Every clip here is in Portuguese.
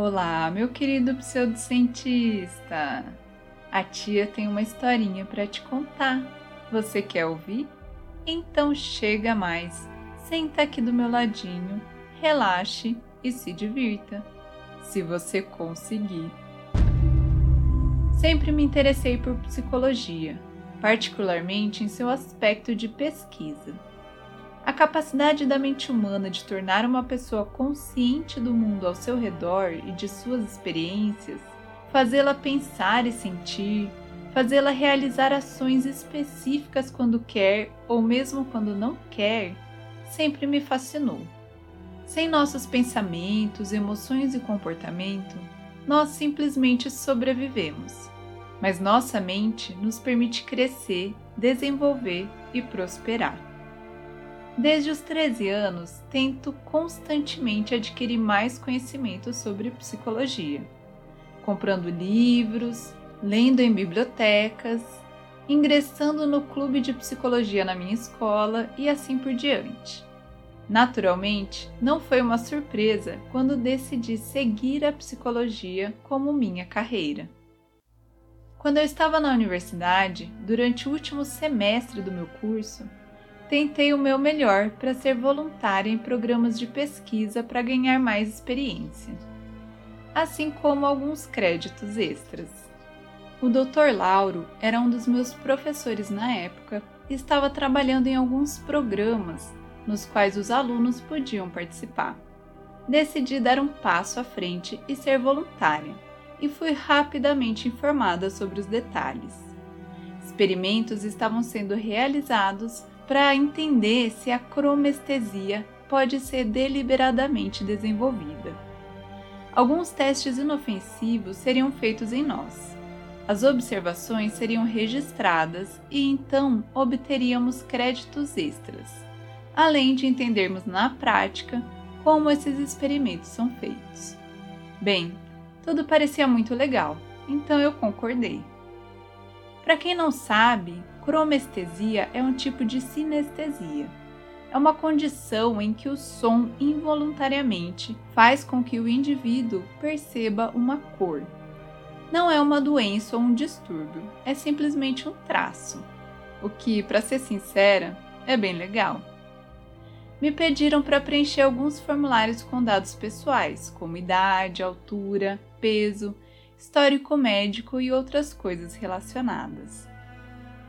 Olá, meu querido pseudocientista! A tia tem uma historinha para te contar. Você quer ouvir? Então chega mais, senta aqui do meu ladinho, relaxe e se divirta, se você conseguir. Sempre me interessei por psicologia, particularmente em seu aspecto de pesquisa. A capacidade da mente humana de tornar uma pessoa consciente do mundo ao seu redor e de suas experiências, fazê-la pensar e sentir, fazê-la realizar ações específicas quando quer ou mesmo quando não quer, sempre me fascinou. Sem nossos pensamentos, emoções e comportamento, nós simplesmente sobrevivemos. Mas nossa mente nos permite crescer, desenvolver e prosperar. Desde os 13 anos, tento constantemente adquirir mais conhecimento sobre psicologia, comprando livros, lendo em bibliotecas, ingressando no clube de psicologia na minha escola e assim por diante. Naturalmente, não foi uma surpresa quando decidi seguir a psicologia como minha carreira. Quando eu estava na universidade, durante o último semestre do meu curso, tentei o meu melhor para ser voluntária em programas de pesquisa para ganhar mais experiência, assim como alguns créditos extras. O Dr. Lauro era um dos meus professores na época e estava trabalhando em alguns programas nos quais os alunos podiam participar. Decidi dar um passo à frente e ser voluntária, e fui rapidamente informada sobre os detalhes. Experimentos estavam sendo realizados para entender se a cromestesia pode ser deliberadamente desenvolvida. Alguns testes inofensivos seriam feitos em nós. As observações seriam registradas e então obteríamos créditos extras, além de entendermos na prática como esses experimentos são feitos. Bem, tudo parecia muito legal, então eu concordei. Para quem não sabe, cromestesia é um tipo de sinestesia. É uma condição em que o som involuntariamente faz com que o indivíduo perceba uma cor. Não é uma doença ou um distúrbio, é simplesmente um traço. O que, para ser sincera, é bem legal. Me pediram para preencher alguns formulários com dados pessoais, como idade, altura, peso, histórico médico e outras coisas relacionadas.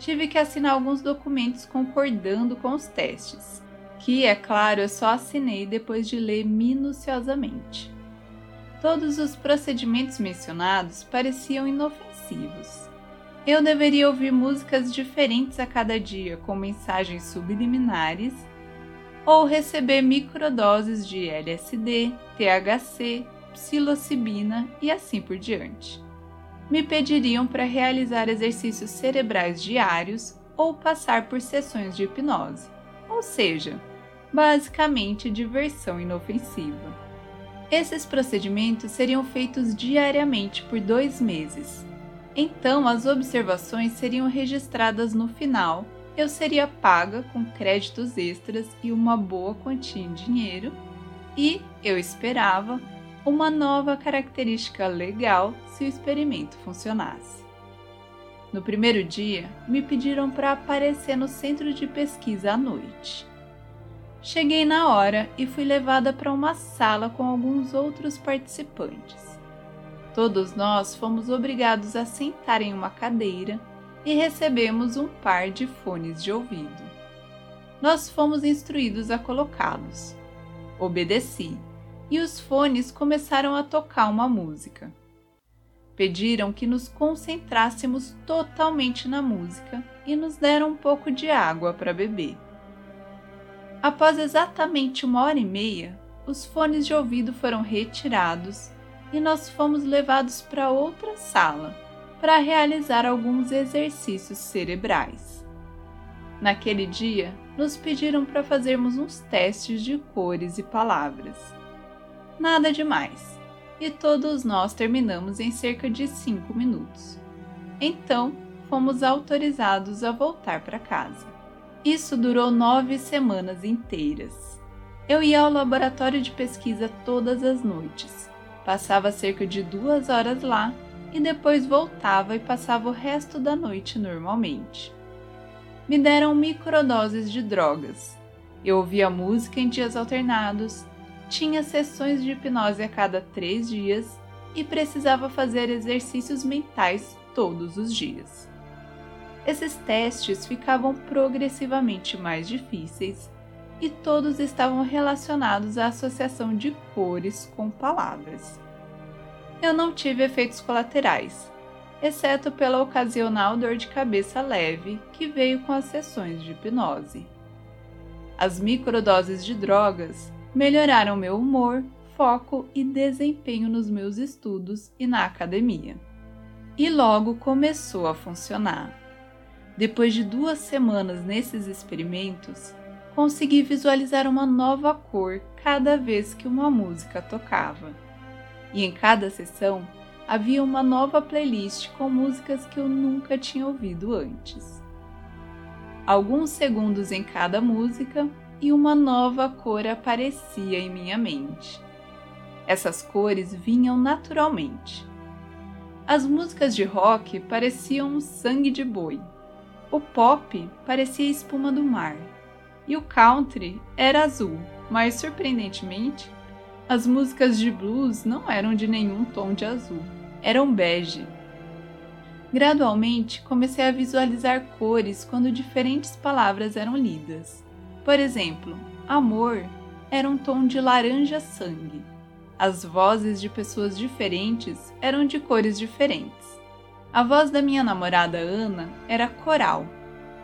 Tive que assinar alguns documentos concordando com os testes, que, é claro, eu só assinei depois de ler minuciosamente. Todos os procedimentos mencionados pareciam inofensivos. Eu deveria ouvir músicas diferentes a cada dia com mensagens subliminares ou receber microdoses de LSD, THC, psilocibina e assim por diante. Me pediriam para realizar exercícios cerebrais diários ou passar por sessões de hipnose, ou seja, basicamente diversão inofensiva. Esses procedimentos seriam feitos diariamente por dois meses. Então, as observações seriam registradas no final. Eu seria paga com créditos extras e uma boa quantia em dinheiro, e eu esperava uma nova característica legal se o experimento funcionasse. No primeiro dia, me pediram para aparecer no centro de pesquisa à noite. Cheguei na hora e fui levada para uma sala com alguns outros participantes. Todos nós fomos obrigados a sentar em uma cadeira e recebemos um par de fones de ouvido. Nós fomos instruídos a colocá-los. Obedeci e os fones começaram a tocar uma música. Pediram que nos concentrássemos totalmente na música e nos deram um pouco de água para beber. Após exatamente uma hora e meia, os fones de ouvido foram retirados e nós fomos levados para outra sala para realizar alguns exercícios cerebrais. Naquele dia, nos pediram para fazermos uns testes de cores e palavras. Nada demais. E todos nós terminamos em cerca de cinco minutos. Então, fomos autorizados a voltar para casa. Isso durou nove semanas inteiras. Eu ia ao laboratório de pesquisa todas as noites, Passava cerca de duas horas lá e depois voltava e passava o resto da noite normalmente. Me deram microdoses de drogas. Eu ouvia música em dias alternados, tinha sessões de hipnose a cada três dias e precisava fazer exercícios mentais todos os dias. Esses testes ficavam progressivamente mais difíceis e todos estavam relacionados à associação de cores com palavras. Eu não tive efeitos colaterais, exceto pela ocasional dor de cabeça leve que veio com as sessões de hipnose. As microdoses de drogas melhoraram meu humor, foco e desempenho nos meus estudos e na academia. E logo começou a funcionar. Depois de duas semanas nesses experimentos, consegui visualizar uma nova cor cada vez que uma música tocava. E em cada sessão havia uma nova playlist com músicas que eu nunca tinha ouvido antes. Alguns segundos em cada música e uma nova cor aparecia em minha mente. Essas cores vinham naturalmente. As músicas de rock pareciam sangue de boi. O pop parecia espuma do mar e o country era azul, mas surpreendentemente, as músicas de blues não eram de nenhum tom de azul, eram bege. Gradualmente, comecei a visualizar cores quando diferentes palavras eram lidas. Por exemplo, amor era um tom de laranja-sangue. As vozes de pessoas diferentes eram de cores diferentes. A voz da minha namorada Ana era coral.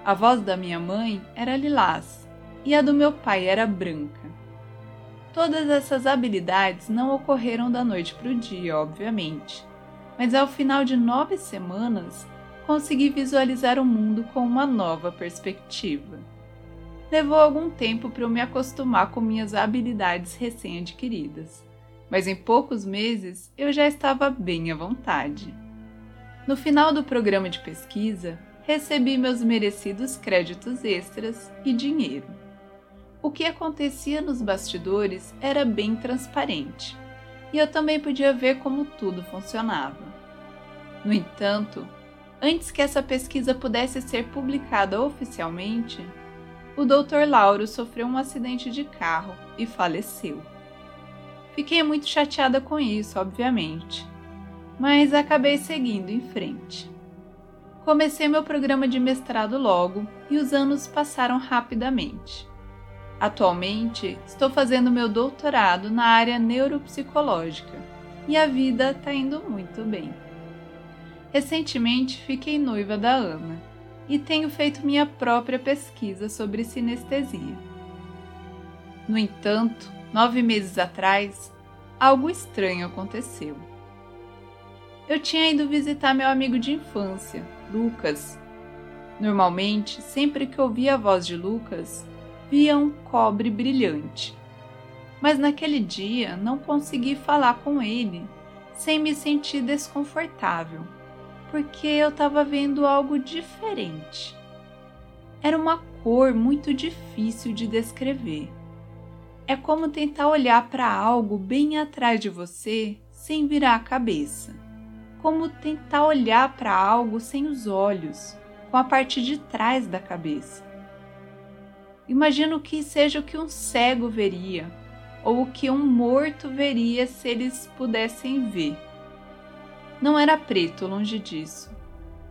A voz da minha mãe era lilás e a do meu pai era branca. Todas essas habilidades não ocorreram da noite para o dia, obviamente, mas ao final de nove semanas consegui visualizar o mundo com uma nova perspectiva. Levou algum tempo para eu me acostumar com minhas habilidades recém-adquiridas, mas em poucos meses eu já estava bem à vontade. No final do programa de pesquisa, recebi meus merecidos créditos extras e dinheiro o que acontecia nos bastidores era bem transparente, e eu também podia ver como tudo funcionava. No entanto, antes que essa pesquisa pudesse ser publicada oficialmente, o Dr. Lauro sofreu um acidente de carro e faleceu. Fiquei muito chateada com isso, obviamente, mas acabei seguindo em frente. Comecei meu programa de mestrado logo e os anos passaram rapidamente. Atualmente, estou fazendo meu doutorado na área neuropsicológica e a vida está indo muito bem. Recentemente, fiquei noiva da Ana e tenho feito minha própria pesquisa sobre sinestesia. No entanto, nove meses atrás, algo estranho aconteceu. Eu tinha ido visitar meu amigo de infância, Lucas. Normalmente, sempre que ouvia a voz de Lucas, via um cobre brilhante. Mas naquele dia não consegui falar com ele sem me sentir desconfortável, porque eu estava vendo algo diferente. Era uma cor muito difícil de descrever. É como tentar olhar para algo bem atrás de você sem virar a cabeça. Como tentar olhar para algo sem os olhos, com a parte de trás da cabeça. Imagino que seja o que um cego veria, ou o que um morto veria se eles pudessem ver. Não era preto, longe disso.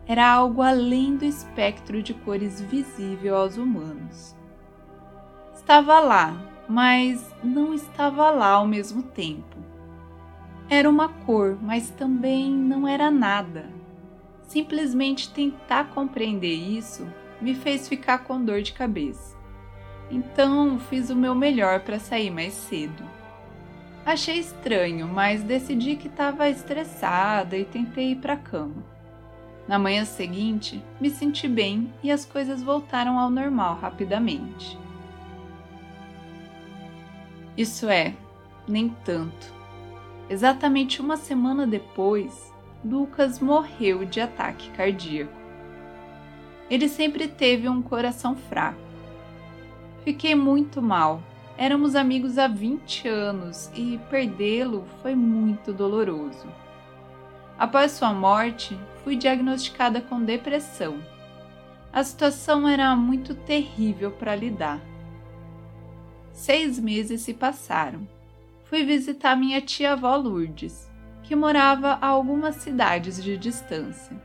Era algo além do espectro de cores visível aos humanos. Estava lá, mas não estava lá ao mesmo tempo. Era uma cor, mas também não era nada. Simplesmente tentar compreender isso me fez ficar com dor de cabeça então fiz o meu melhor para sair mais cedo. Achei estranho, mas decidi que estava estressada e tentei ir para a cama. Na manhã seguinte, me senti bem e as coisas voltaram ao normal rapidamente. Isso é, nem tanto. Exatamente uma semana depois, Lucas morreu de ataque cardíaco. Ele sempre teve um coração fraco Fiquei muito mal Éramos amigos há 20 anos e perdê-lo foi muito doloroso. Após sua morte, fui diagnosticada com depressão. A situação era muito terrível para lidar. Seis meses se passaram. Fui visitar minha tia-avó Lourdes, que morava a algumas cidades de distância.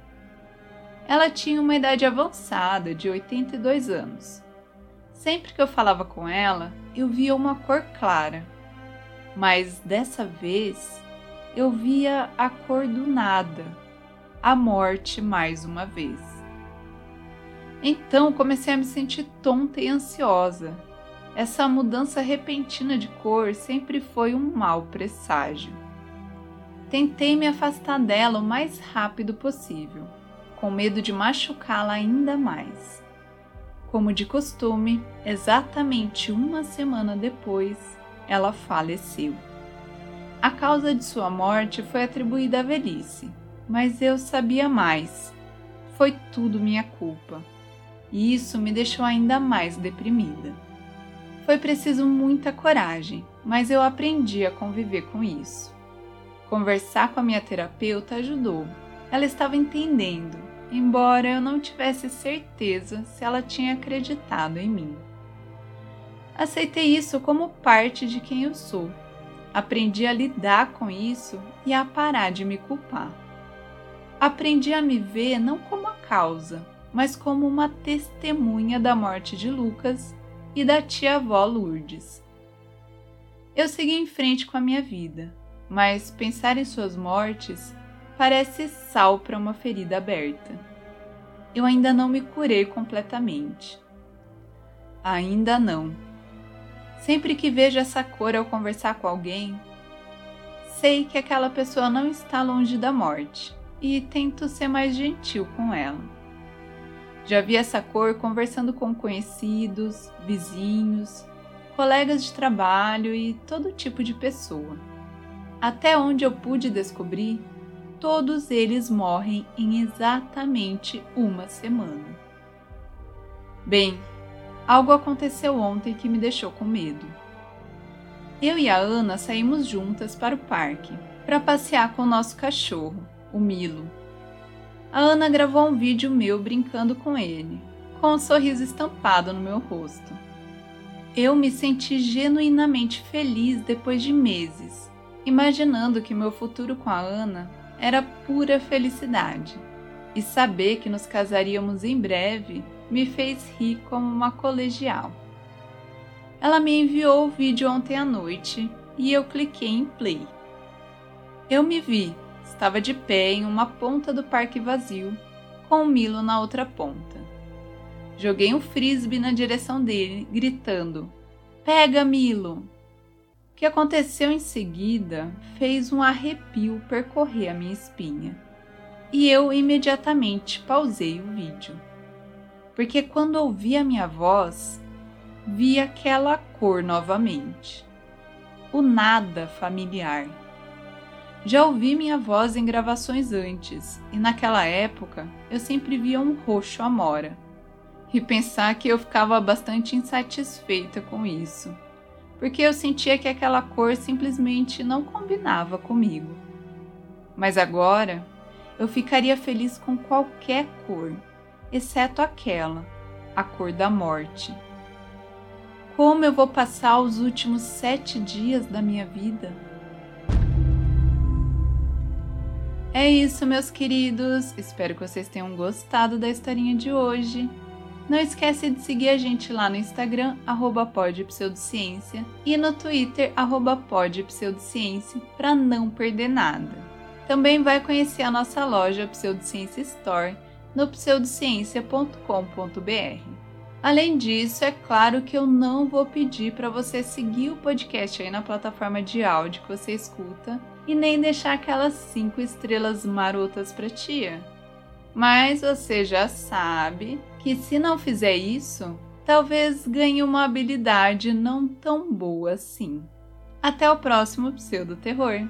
Ela tinha uma idade avançada, de 82 anos. Sempre que eu falava com ela, eu via uma cor clara, mas dessa vez eu via a cor do nada, a morte mais uma vez. Então comecei a me sentir tonta e ansiosa. Essa mudança repentina de cor sempre foi um mau presságio. Tentei me afastar dela o mais rápido possível, com medo de machucá-la ainda mais. Como de costume, exatamente uma semana depois, ela faleceu. A causa de sua morte foi atribuída à velhice, mas eu sabia mais. Foi tudo minha culpa. E isso me deixou ainda mais deprimida. Foi preciso muita coragem, mas eu aprendi a conviver com isso. Conversar com a minha terapeuta ajudou. Ela estava entendendo, embora eu não tivesse certeza se ela tinha acreditado em mim. Aceitei isso como parte de quem eu sou. Aprendi a lidar com isso e a parar de me culpar. Aprendi a me ver não como a causa, mas como uma testemunha da morte de Lucas e da tia-avó Lourdes. Eu segui em frente com a minha vida, mas pensar em suas mortes parece sal para uma ferida aberta. Eu ainda não me curei completamente. Ainda não. Sempre que vejo essa cor ao conversar com alguém, sei que aquela pessoa não está longe da morte e tento ser mais gentil com ela. Já vi essa cor conversando com conhecidos, vizinhos, colegas de trabalho e todo tipo de pessoa. Até onde eu pude descobrir, todos eles morrem em exatamente uma semana. Bem, algo aconteceu ontem que me deixou com medo. Eu e a Ana saímos juntas para o parque para passear com o nosso cachorro, o Milo. A Ana gravou um vídeo meu brincando com ele, com um sorriso estampado no meu rosto. Eu me senti genuinamente feliz depois de meses imaginando que meu futuro com a Ana era pura felicidade. E saber que nos casaríamos em breve me fez rir como uma colegial. Ela me enviou o vídeo ontem à noite e eu cliquei em play. Eu me vi, estava de pé em uma ponta do parque vazio, com o Milo na outra ponta. Joguei um frisbee na direção dele, gritando: Pega, Milo! Que aconteceu em seguida fez um arrepio percorrer a minha espinha. E eu imediatamente pausei o vídeo. Porque quando ouvi a minha voz, vi aquela cor novamente. O nada familiar. Já ouvi minha voz em gravações antes, e naquela época eu sempre via um roxo amora. E pensar que eu ficava bastante insatisfeita com isso porque eu sentia que aquela cor simplesmente não combinava comigo. Mas agora eu ficaria feliz com qualquer cor, exceto aquela, a cor da morte. Como eu vou passar os últimos sete dias da minha vida? É isso, meus queridos. Espero que vocês tenham gostado da historinha de hoje. Não esquece de seguir a gente lá no Instagram, arroba podpseudociência, e no Twitter, arroba podpseudociência, para não perder nada. Também vai conhecer a nossa loja Pseudociência Store no pseudociência.com.br. Além disso, é claro que eu não vou pedir para você seguir o podcast aí na plataforma de áudio que você escuta e nem deixar aquelas cinco estrelas marotas para tia. Mas você já sabe que se não fizer isso, talvez ganhe uma habilidade não tão boa assim. Até o próximo Pseudo Terror!